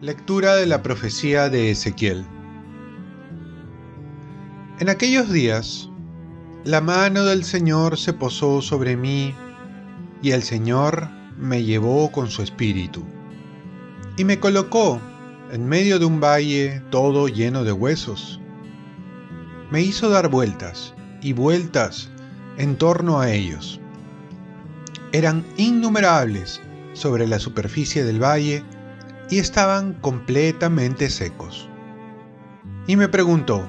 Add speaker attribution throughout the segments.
Speaker 1: Lectura de la profecía de Ezequiel. En aquellos días, la mano del Señor se posó sobre mí, y el Señor me llevó con su espíritu, y me colocó en medio de un valle todo lleno de huesos. Me hizo dar vueltas y vueltas en torno a ellos. Eran innumerables sobre la superficie del valle, y estaban completamente secos. Y me preguntó,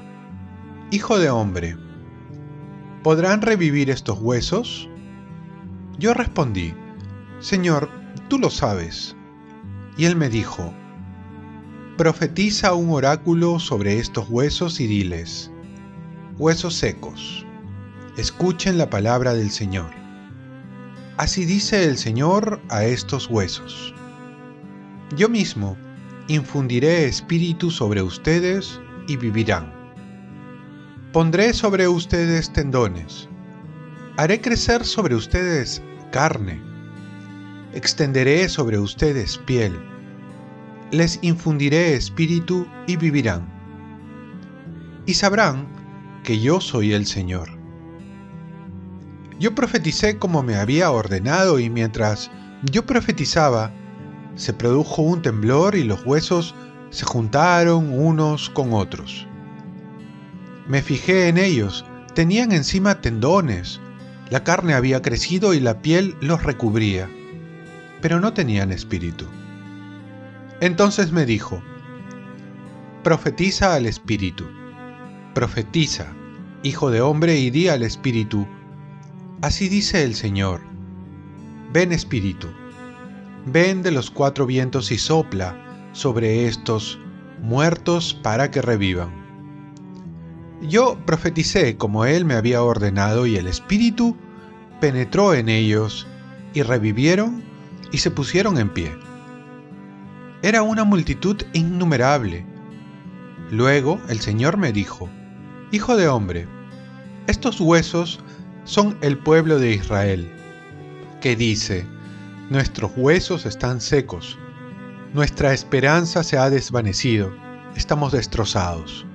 Speaker 1: Hijo de hombre, ¿podrán revivir estos huesos? Yo respondí, Señor, tú lo sabes. Y él me dijo, Profetiza un oráculo sobre estos huesos y diles, Huesos secos, escuchen la palabra del Señor. Así dice el Señor a estos huesos yo mismo infundiré espíritu sobre ustedes y vivirán. Pondré sobre ustedes tendones, haré crecer sobre ustedes carne, extenderé sobre ustedes piel, les infundiré espíritu y vivirán. Y sabrán que yo soy el Señor. Yo profeticé como me había ordenado y mientras yo profetizaba, se produjo un temblor y los huesos se juntaron unos con otros. Me fijé en ellos, tenían encima tendones, la carne había crecido y la piel los recubría, pero no tenían espíritu. Entonces me dijo, profetiza al espíritu, profetiza, hijo de hombre, y di al espíritu, así dice el Señor, ven espíritu ven de los cuatro vientos y sopla sobre estos muertos para que revivan. Yo profeticé como él me había ordenado y el Espíritu penetró en ellos y revivieron y se pusieron en pie. Era una multitud innumerable. Luego el Señor me dijo, Hijo de hombre, estos huesos son el pueblo de Israel, que dice, Nuestros huesos están secos. Nuestra esperanza se ha desvanecido. Estamos destrozados.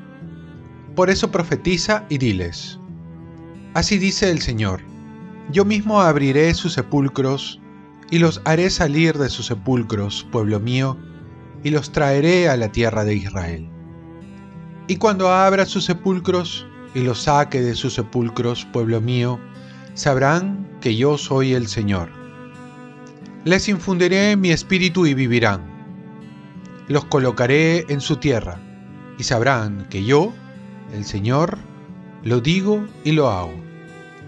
Speaker 1: Por eso profetiza y diles. Así dice el Señor. Yo mismo abriré sus sepulcros y los haré salir de sus sepulcros, pueblo mío, y los traeré a la tierra de Israel. Y cuando abra sus sepulcros y los saque de sus sepulcros, pueblo mío, sabrán que yo soy el Señor les infundiré mi espíritu y vivirán. Los colocaré en su tierra y sabrán que yo, el Señor, lo digo y lo hago.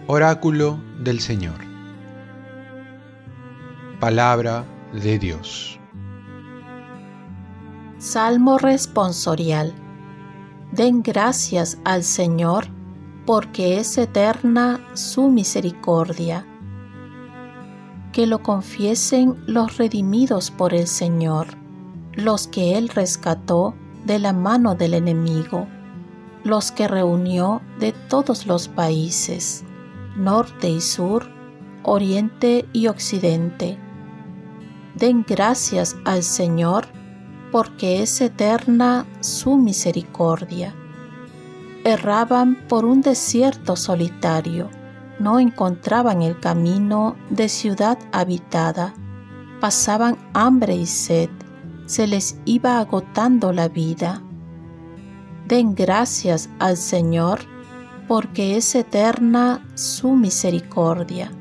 Speaker 1: Oráculo del Señor. Palabra de Dios.
Speaker 2: Salmo responsorial. Den gracias al Señor porque es eterna su misericordia que lo confiesen los redimidos por el Señor, los que Él rescató de la mano del enemigo, los que reunió de todos los países, norte y sur, oriente y occidente. Den gracias al Señor, porque es eterna su misericordia. Erraban por un desierto solitario no encontraban el camino de ciudad habitada, pasaban hambre y sed, se les iba agotando la vida. Den gracias al Señor, porque es eterna su misericordia.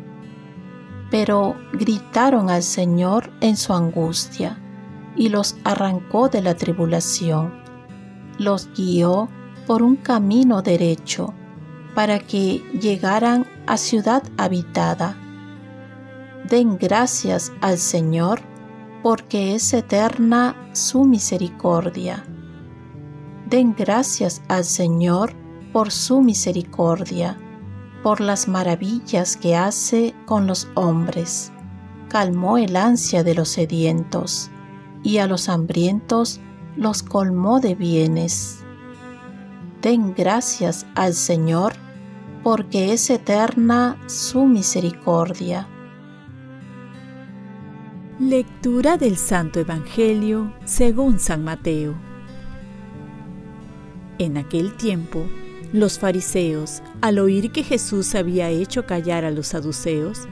Speaker 2: Pero gritaron al Señor en su angustia, y los arrancó de la tribulación. Los guió por un camino derecho, para que llegaran a ciudad habitada. Den gracias al Señor, porque es eterna su misericordia. Den gracias al Señor por su misericordia, por las maravillas que hace con los hombres. Calmó el ansia de los sedientos, y a los hambrientos los colmó de bienes. Den gracias al Señor, porque es eterna su misericordia.
Speaker 3: Lectura del Santo Evangelio según San Mateo. En aquel tiempo, los fariseos, al oír que Jesús había hecho callar a los saduceos,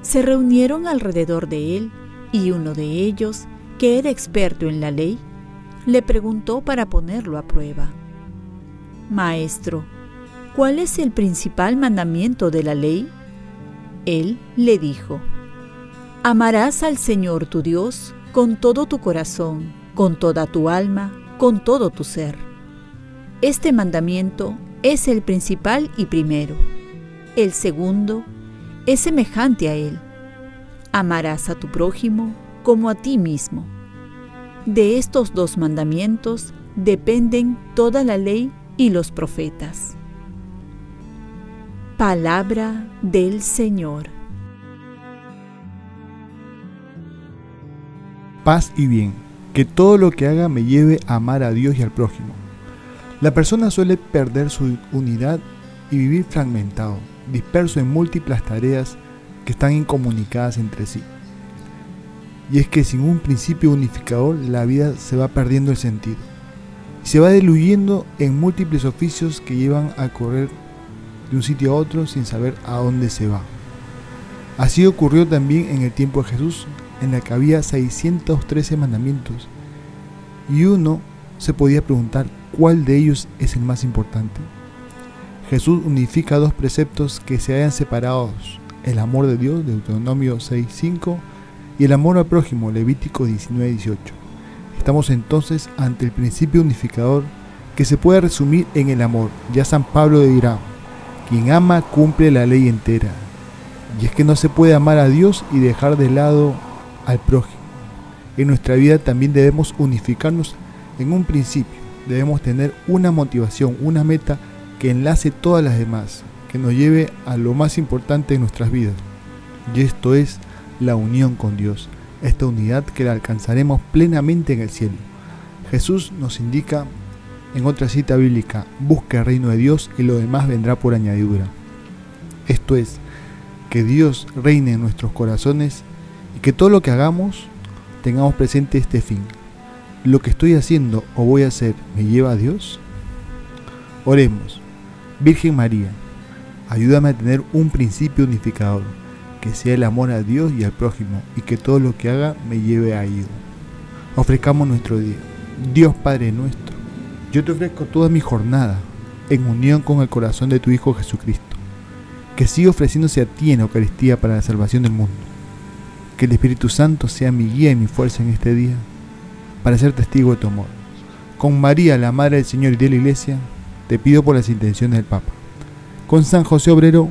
Speaker 3: se reunieron alrededor de él y uno de ellos, que era experto en la ley, le preguntó para ponerlo a prueba. Maestro, ¿cuál es el principal mandamiento de la ley? Él le dijo, Amarás al Señor tu Dios con todo tu corazón, con toda tu alma, con todo tu ser. Este mandamiento es el principal y primero. El segundo es semejante a él. Amarás a tu prójimo como a ti mismo. De estos dos mandamientos dependen toda la ley y los profetas. Palabra del Señor.
Speaker 4: paz y bien, que todo lo que haga me lleve a amar a Dios y al prójimo. La persona suele perder su unidad y vivir fragmentado, disperso en múltiples tareas que están incomunicadas entre sí. Y es que sin un principio unificador la vida se va perdiendo el sentido. Y se va diluyendo en múltiples oficios que llevan a correr de un sitio a otro sin saber a dónde se va. Así ocurrió también en el tiempo de Jesús, en la que había 613 mandamientos, y uno se podía preguntar cuál de ellos es el más importante. Jesús unifica dos preceptos que se hayan separados, el amor de Dios, Deuteronomio 6.5, y el amor al prójimo, Levítico 19.18. Estamos entonces ante el principio unificador que se puede resumir en el amor. Ya San Pablo dirá, quien ama cumple la ley entera. Y es que no se puede amar a Dios y dejar de lado al prójimo. En nuestra vida también debemos unificarnos en un principio. Debemos tener una motivación, una meta que enlace todas las demás, que nos lleve a lo más importante en nuestras vidas. Y esto es la unión con Dios, esta unidad que la alcanzaremos plenamente en el cielo. Jesús nos indica en otra cita bíblica, busca el reino de Dios y lo demás vendrá por añadidura. Esto es, que Dios reine en nuestros corazones y que todo lo que hagamos tengamos presente este fin. ¿Lo que estoy haciendo o voy a hacer me lleva a Dios? Oremos. Virgen María, ayúdame a tener un principio unificador, que sea el amor a Dios y al prójimo, y que todo lo que haga me lleve a Él. Ofrezcamos nuestro día. Dios Padre nuestro, yo te ofrezco toda mi jornada en unión con el corazón de tu Hijo Jesucristo, que siga ofreciéndose a ti en Eucaristía para la salvación del mundo que el Espíritu Santo sea mi guía y mi fuerza en este día para ser testigo de tu amor. Con María, la Madre del Señor y de la Iglesia, te pido por las intenciones del Papa. Con San José Obrero,